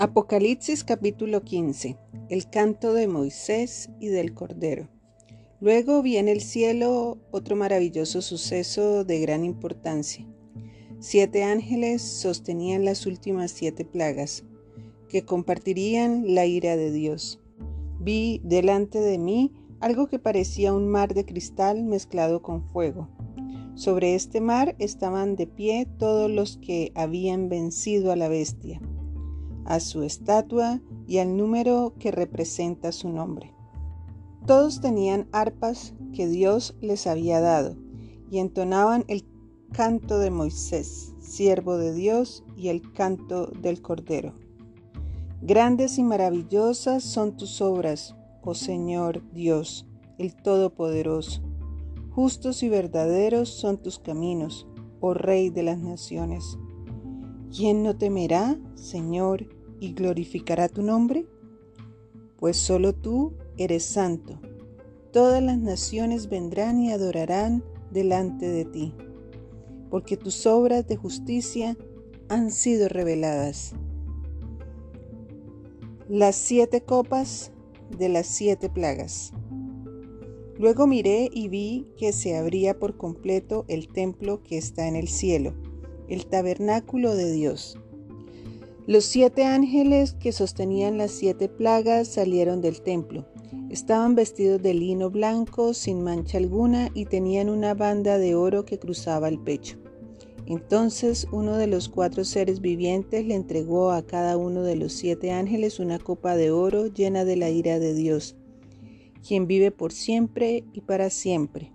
Apocalipsis capítulo 15. El canto de Moisés y del Cordero. Luego vi en el cielo otro maravilloso suceso de gran importancia. Siete ángeles sostenían las últimas siete plagas, que compartirían la ira de Dios. Vi delante de mí algo que parecía un mar de cristal mezclado con fuego. Sobre este mar estaban de pie todos los que habían vencido a la bestia a su estatua y al número que representa su nombre. Todos tenían arpas que Dios les había dado y entonaban el canto de Moisés, siervo de Dios, y el canto del Cordero. Grandes y maravillosas son tus obras, oh Señor Dios, el Todopoderoso. Justos y verdaderos son tus caminos, oh Rey de las naciones. ¿Quién no temerá, Señor, y glorificará tu nombre? Pues solo tú eres santo. Todas las naciones vendrán y adorarán delante de ti, porque tus obras de justicia han sido reveladas. Las siete copas de las siete plagas. Luego miré y vi que se abría por completo el templo que está en el cielo, el tabernáculo de Dios los siete ángeles que sostenían las siete plagas salieron del templo. Estaban vestidos de lino blanco, sin mancha alguna, y tenían una banda de oro que cruzaba el pecho. Entonces uno de los cuatro seres vivientes le entregó a cada uno de los siete ángeles una copa de oro llena de la ira de Dios, quien vive por siempre y para siempre.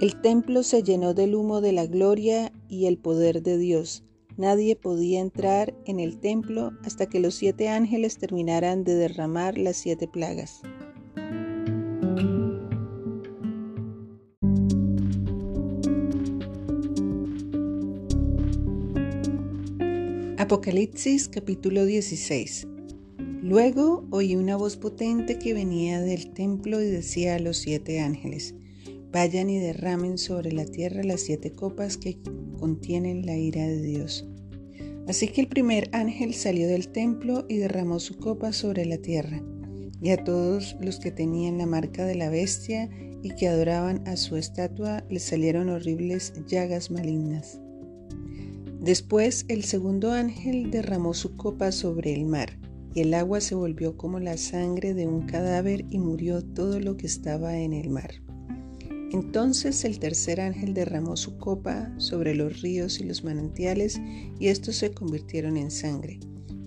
El templo se llenó del humo de la gloria y el poder de Dios Nadie podía entrar en el templo hasta que los siete ángeles terminaran de derramar las siete plagas. Apocalipsis capítulo 16 Luego oí una voz potente que venía del templo y decía a los siete ángeles, Vayan y derramen sobre la tierra las siete copas que contienen la ira de Dios. Así que el primer ángel salió del templo y derramó su copa sobre la tierra, y a todos los que tenían la marca de la bestia y que adoraban a su estatua les salieron horribles llagas malignas. Después el segundo ángel derramó su copa sobre el mar, y el agua se volvió como la sangre de un cadáver y murió todo lo que estaba en el mar. Entonces el tercer ángel derramó su copa sobre los ríos y los manantiales, y estos se convirtieron en sangre.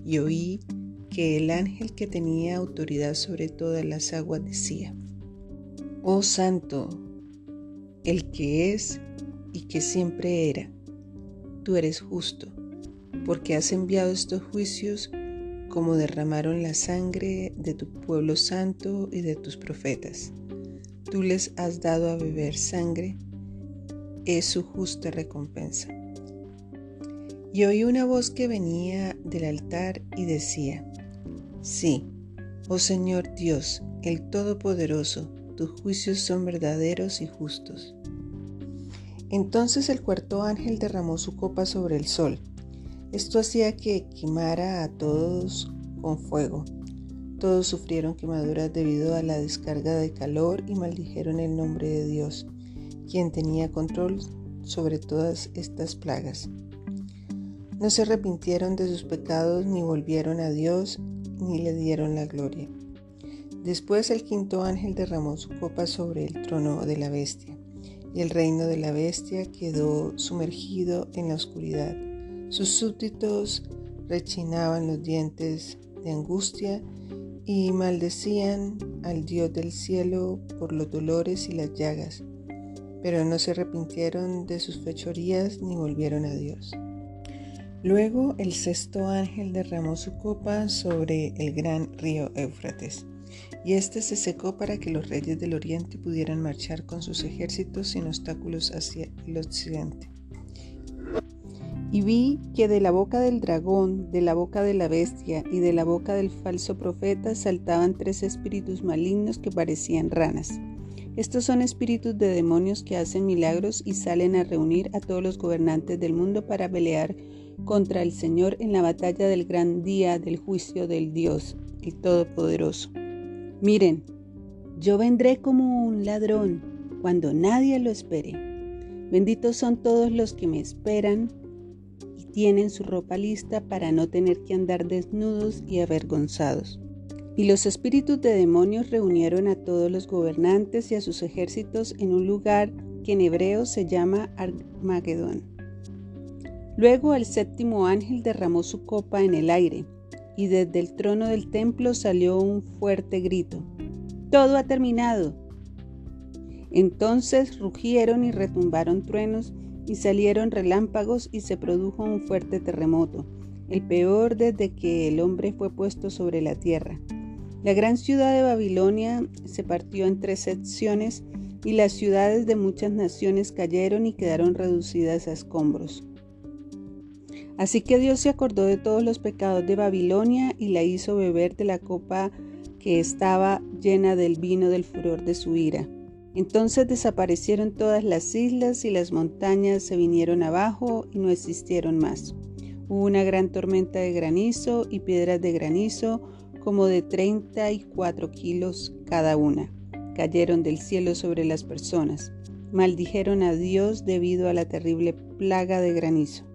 Y oí que el ángel que tenía autoridad sobre todas las aguas decía, Oh Santo, el que es y que siempre era, tú eres justo, porque has enviado estos juicios como derramaron la sangre de tu pueblo santo y de tus profetas tú les has dado a beber sangre, es su justa recompensa. Y oí una voz que venía del altar y decía, Sí, oh Señor Dios, el Todopoderoso, tus juicios son verdaderos y justos. Entonces el cuarto ángel derramó su copa sobre el sol. Esto hacía que quemara a todos con fuego todos sufrieron quemaduras debido a la descarga de calor y maldijeron el nombre de Dios, quien tenía control sobre todas estas plagas. No se arrepintieron de sus pecados ni volvieron a Dios ni le dieron la gloria. Después el quinto ángel derramó su copa sobre el trono de la bestia, y el reino de la bestia quedó sumergido en la oscuridad. Sus súbditos rechinaban los dientes de angustia y maldecían al Dios del cielo por los dolores y las llagas, pero no se arrepintieron de sus fechorías ni volvieron a Dios. Luego el sexto ángel derramó su copa sobre el gran río Éufrates, y éste se secó para que los reyes del oriente pudieran marchar con sus ejércitos sin obstáculos hacia el occidente. Y vi que de la boca del dragón, de la boca de la bestia y de la boca del falso profeta saltaban tres espíritus malignos que parecían ranas. Estos son espíritus de demonios que hacen milagros y salen a reunir a todos los gobernantes del mundo para pelear contra el Señor en la batalla del gran día del juicio del Dios, el Todopoderoso. Miren, yo vendré como un ladrón cuando nadie lo espere. Benditos son todos los que me esperan tienen su ropa lista para no tener que andar desnudos y avergonzados. Y los espíritus de demonios reunieron a todos los gobernantes y a sus ejércitos en un lugar que en hebreo se llama Armagedón. Luego el séptimo ángel derramó su copa en el aire, y desde el trono del templo salió un fuerte grito. Todo ha terminado. Entonces rugieron y retumbaron truenos, y salieron relámpagos, y se produjo un fuerte terremoto, el peor desde que el hombre fue puesto sobre la tierra. La gran ciudad de Babilonia se partió en tres secciones y las ciudades de muchas naciones cayeron y quedaron reducidas a escombros. Así que Dios se acordó de todos los pecados de Babilonia y la hizo beber de la copa que estaba llena del vino del furor de su ira. Entonces desaparecieron todas las islas y las montañas se vinieron abajo y no existieron más. Hubo una gran tormenta de granizo y piedras de granizo como de 34 kilos cada una. Cayeron del cielo sobre las personas. Maldijeron a Dios debido a la terrible plaga de granizo.